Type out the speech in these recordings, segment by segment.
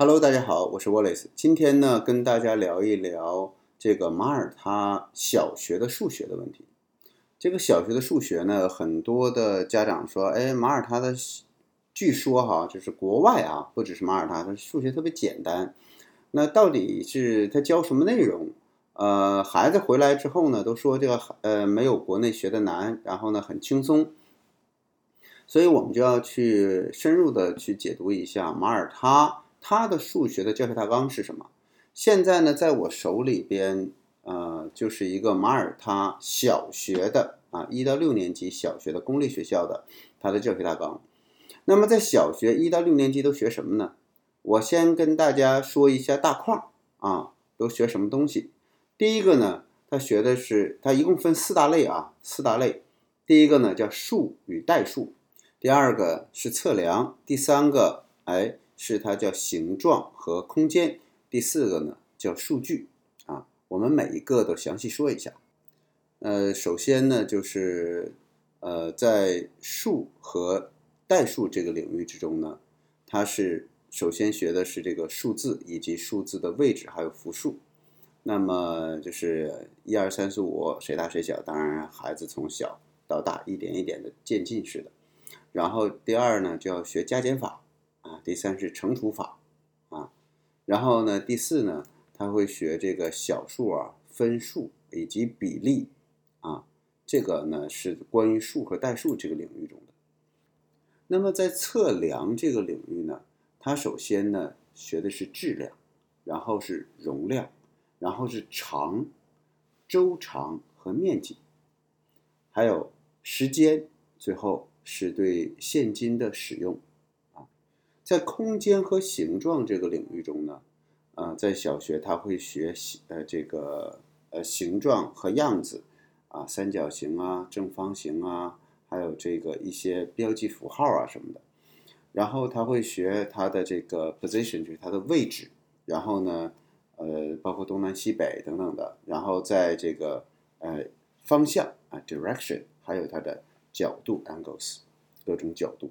Hello，大家好，我是 Wallace。今天呢，跟大家聊一聊这个马耳他小学的数学的问题。这个小学的数学呢，很多的家长说，哎，马耳他的，据说哈，就是国外啊，不只是马耳他，它数学特别简单。那到底是他教什么内容？呃，孩子回来之后呢，都说这个呃没有国内学的难，然后呢很轻松。所以我们就要去深入的去解读一下马耳他。它的数学的教学大纲是什么？现在呢，在我手里边，呃，就是一个马耳他小学的啊，一到六年级小学的公立学校的它的教学大纲。那么在小学一到六年级都学什么呢？我先跟大家说一下大框啊，都学什么东西。第一个呢，他学的是它一共分四大类啊，四大类。第一个呢叫数与代数，第二个是测量，第三个哎。是它叫形状和空间。第四个呢叫数据啊，我们每一个都详细说一下。呃，首先呢就是呃在数和代数这个领域之中呢，它是首先学的是这个数字以及数字的位置还有复数。那么就是一二三四五谁大谁小，当然孩子从小到大一点一点的渐进式的。然后第二呢就要学加减法。啊，第三是乘除法，啊，然后呢，第四呢，他会学这个小数啊、分数以及比例，啊，这个呢是关于数和代数这个领域中的。那么在测量这个领域呢，他首先呢学的是质量，然后是容量，然后是长、周长和面积，还有时间，最后是对现金的使用。在空间和形状这个领域中呢，啊，在小学他会学呃这个呃形状和样子，啊三角形啊正方形啊，还有这个一些标记符号啊什么的，然后他会学它的这个 position 就是它的位置，然后呢呃包括东南西北等等的，然后在这个呃方向啊 direction 还有它的角度 angles 各种角度。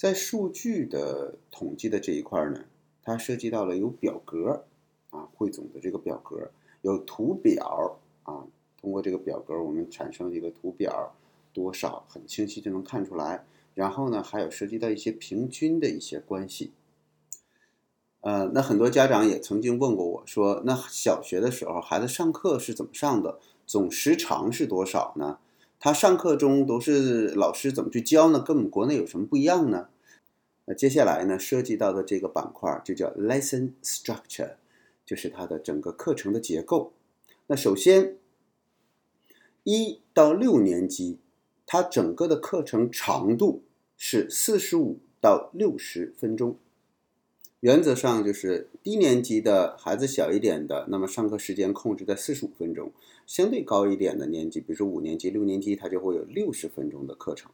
在数据的统计的这一块呢，它涉及到了有表格啊，汇总的这个表格，有图表啊，通过这个表格我们产生一个图表，多少很清晰就能看出来。然后呢，还有涉及到一些平均的一些关系。呃，那很多家长也曾经问过我说，那小学的时候孩子上课是怎么上的？总时长是多少呢？他上课中都是老师怎么去教呢？跟我们国内有什么不一样呢？那接下来呢，涉及到的这个板块就叫 lesson structure，就是它的整个课程的结构。那首先，一到六年级，它整个的课程长度是四十五到六十分钟。原则上就是低年级的孩子小一点的，那么上课时间控制在四十五分钟；相对高一点的年级，比如说五年级、六年级，它就会有六十分钟的课程。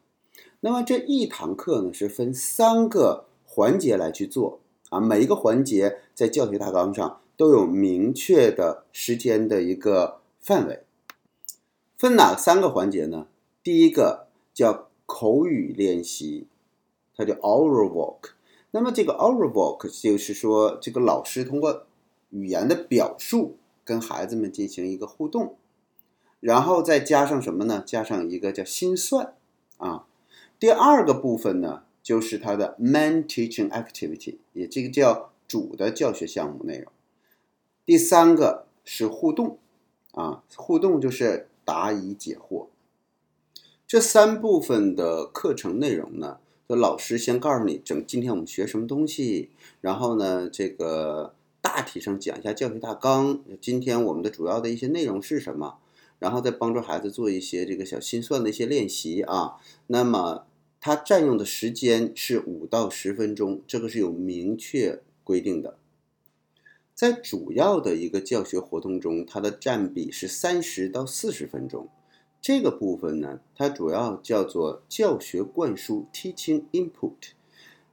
那么这一堂课呢，是分三个环节来去做啊，每一个环节在教学大纲上都有明确的时间的一个范围。分哪三个环节呢？第一个叫口语练习，它叫 oral work。那么这个 oral work 就是说，这个老师通过语言的表述跟孩子们进行一个互动，然后再加上什么呢？加上一个叫心算啊。第二个部分呢，就是它的 main teaching activity，也这个叫主的教学项目内容。第三个是互动啊，互动就是答疑解惑。这三部分的课程内容呢？就老师先告诉你，整今天我们学什么东西，然后呢，这个大体上讲一下教学大纲，今天我们的主要的一些内容是什么，然后再帮助孩子做一些这个小心算的一些练习啊。那么它占用的时间是五到十分钟，这个是有明确规定的。在主要的一个教学活动中，它的占比是三十到四十分钟。这个部分呢，它主要叫做教学灌输 （teaching input）。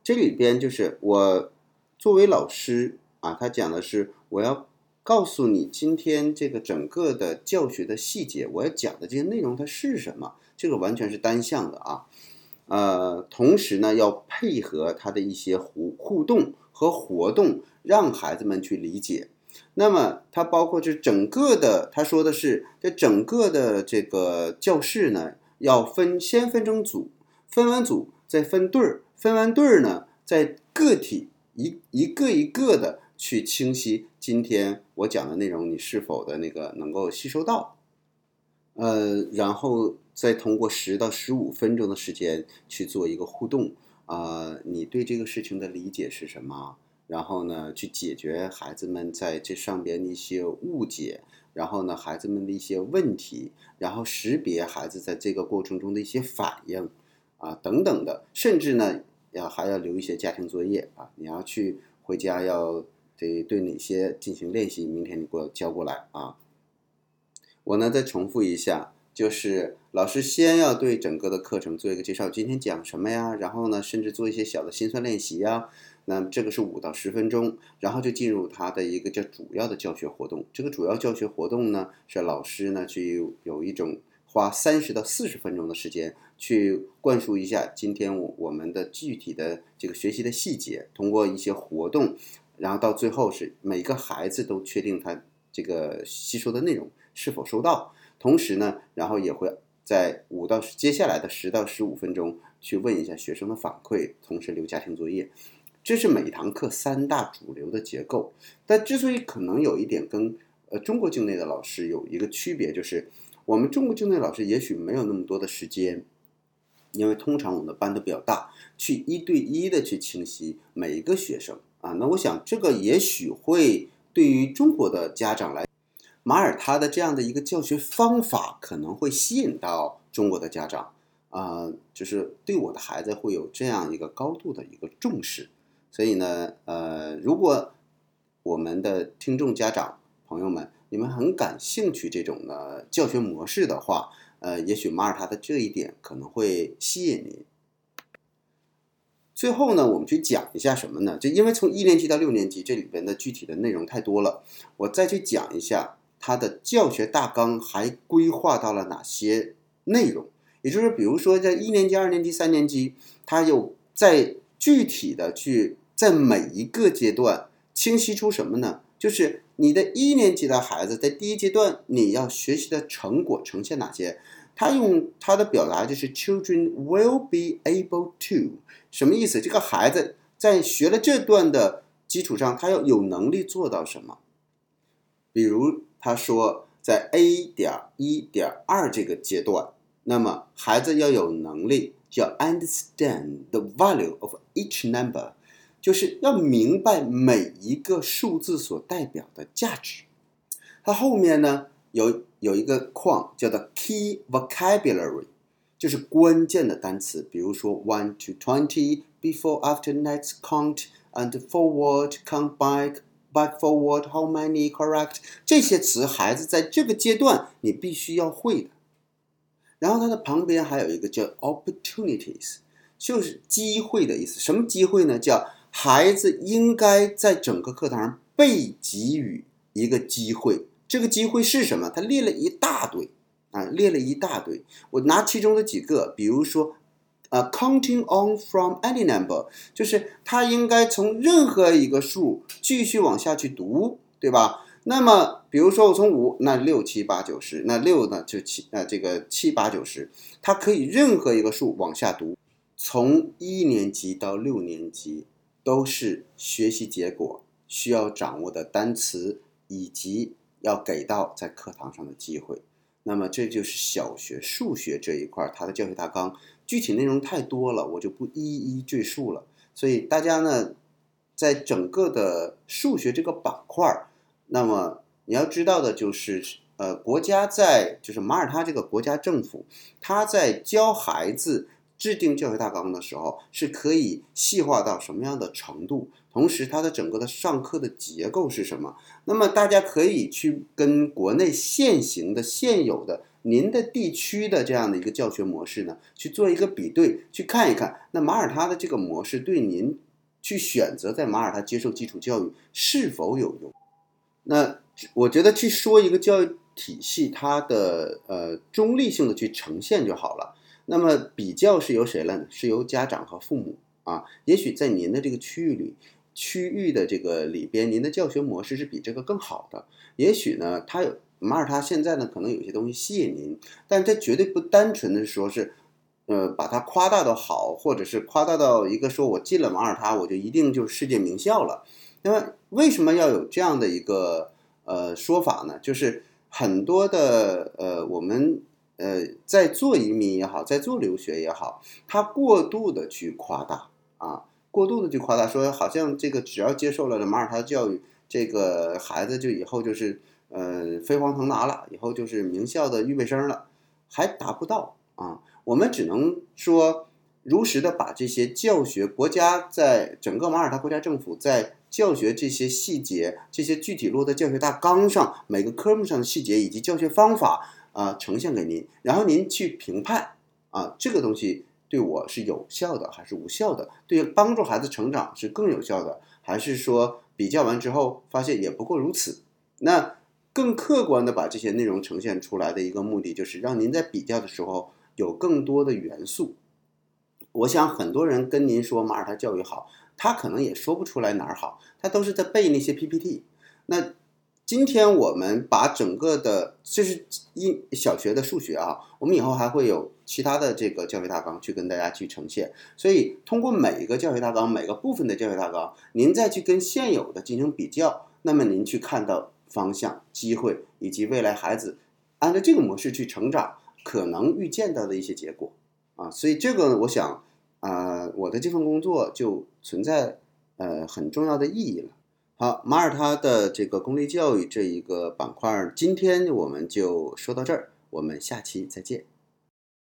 这里边就是我作为老师啊，他讲的是我要告诉你今天这个整个的教学的细节，我要讲的这些内容它是什么，这个完全是单向的啊。呃，同时呢，要配合他的一些互互动和活动，让孩子们去理解。那么它包括这整个的，他说的是这整个的这个教室呢，要分先分成组，分完组再分队儿，分完队儿呢，在个体一一个一个的去清晰今天我讲的内容，你是否的那个能够吸收到。呃，然后再通过十到十五分钟的时间去做一个互动啊，你对这个事情的理解是什么？然后呢，去解决孩子们在这上边的一些误解，然后呢，孩子们的一些问题，然后识别孩子在这个过程中的一些反应啊等等的，甚至呢，要还要留一些家庭作业啊，你要去回家要得对哪些进行练习，明天你给我交过来啊。我呢再重复一下，就是老师先要对整个的课程做一个介绍，今天讲什么呀？然后呢，甚至做一些小的心算练习呀。那这个是五到十分钟，然后就进入他的一个叫主要的教学活动。这个主要教学活动呢，是老师呢去有一种花三十到四十分钟的时间去灌输一下今天我我们的具体的这个学习的细节，通过一些活动，然后到最后是每个孩子都确定他这个吸收的内容。是否收到？同时呢，然后也会在五到接下来的十到十五分钟去问一下学生的反馈，同时留家庭作业。这是每一堂课三大主流的结构。但之所以可能有一点跟呃中国境内的老师有一个区别，就是我们中国境内老师也许没有那么多的时间，因为通常我们的班都比较大，去一对一的去清晰每一个学生啊。那我想这个也许会对于中国的家长来。马耳他的这样的一个教学方法可能会吸引到中国的家长，啊，就是对我的孩子会有这样一个高度的一个重视。所以呢，呃，如果我们的听众家长朋友们，你们很感兴趣这种的教学模式的话，呃，也许马耳他的这一点可能会吸引您。最后呢，我们去讲一下什么呢？就因为从一年级到六年级这里边的具体的内容太多了，我再去讲一下。它的教学大纲还规划到了哪些内容？也就是，比如说，在一年级、二年级、三年级，它有在具体的去在每一个阶段清晰出什么呢？就是你的一年级的孩子在第一阶段你要学习的成果呈现哪些？他用他的表达就是 “children will be able to”，什么意思？这个孩子在学了这段的基础上，他要有能力做到什么？比如。他说，在 A 点一点二这个阶段，那么孩子要有能力，叫 understand the value of each number，就是要明白每一个数字所代表的价值。它后面呢有有一个框叫做 key vocabulary，就是关键的单词，比如说 one to twenty before after next count and forward count back。Back forward, how many? Correct. 这些词，孩子在这个阶段你必须要会的。然后它的旁边还有一个叫 opportunities，就是机会的意思。什么机会呢？叫孩子应该在整个课堂上被给予一个机会。这个机会是什么？他列了一大堆啊，列了一大堆。我拿其中的几个，比如说。啊，counting on from any number，就是他应该从任何一个数继续往下去读，对吧？那么，比如说我从五，那六七八九十，那六呢就七，呃，这个七八九十，它可以任何一个数往下读，从一年级到六年级都是学习结果需要掌握的单词以及要给到在课堂上的机会。那么这就是小学数学这一块它的教学大纲。具体内容太多了，我就不一一赘述了。所以大家呢，在整个的数学这个板块儿，那么你要知道的就是，呃，国家在就是马耳他这个国家政府，他在教孩子制定教学大纲的时候，是可以细化到什么样的程度，同时它的整个的上课的结构是什么。那么大家可以去跟国内现行的现有的。您的地区的这样的一个教学模式呢，去做一个比对，去看一看，那马耳他的这个模式对您去选择在马耳他接受基础教育是否有用？那我觉得去说一个教育体系它的呃中立性的去呈现就好了。那么比较是由谁来呢？是由家长和父母啊。也许在您的这个区域里，区域的这个里边，您的教学模式是比这个更好的。也许呢，它有马耳他现在呢，可能有些东西吸引您，但这绝对不单纯的说是，呃，把它夸大到好，或者是夸大到一个说我进了马耳他，我就一定就世界名校了。那么为什么要有这样的一个呃说法呢？就是很多的呃我们呃在做移民也好，在做留学也好，他过度的去夸大啊。过度的去夸大，说好像这个只要接受了马耳他教育，这个孩子就以后就是呃飞黄腾达了，以后就是名校的预备生了，还达不到啊。我们只能说，如实的把这些教学，国家在整个马耳他国家政府在教学这些细节、这些具体落在教学大纲上每个科目上的细节以及教学方法啊呈现给您，然后您去评判啊这个东西。对我是有效的还是无效的？对帮助孩子成长是更有效的，还是说比较完之后发现也不过如此？那更客观的把这些内容呈现出来的一个目的，就是让您在比较的时候有更多的元素。我想很多人跟您说马耳他教育好，他可能也说不出来哪儿好，他都是在背那些 PPT。那。今天我们把整个的，这是一小学的数学啊，我们以后还会有其他的这个教学大纲去跟大家去呈现。所以通过每一个教学大纲，每个部分的教学大纲，您再去跟现有的进行比较，那么您去看到方向、机会以及未来孩子按照这个模式去成长，可能预见到的一些结果啊。所以这个我想啊，我的这份工作就存在呃很重要的意义了。好，马耳他的这个公立教育这一个板块，今天我们就说到这儿，我们下期再见。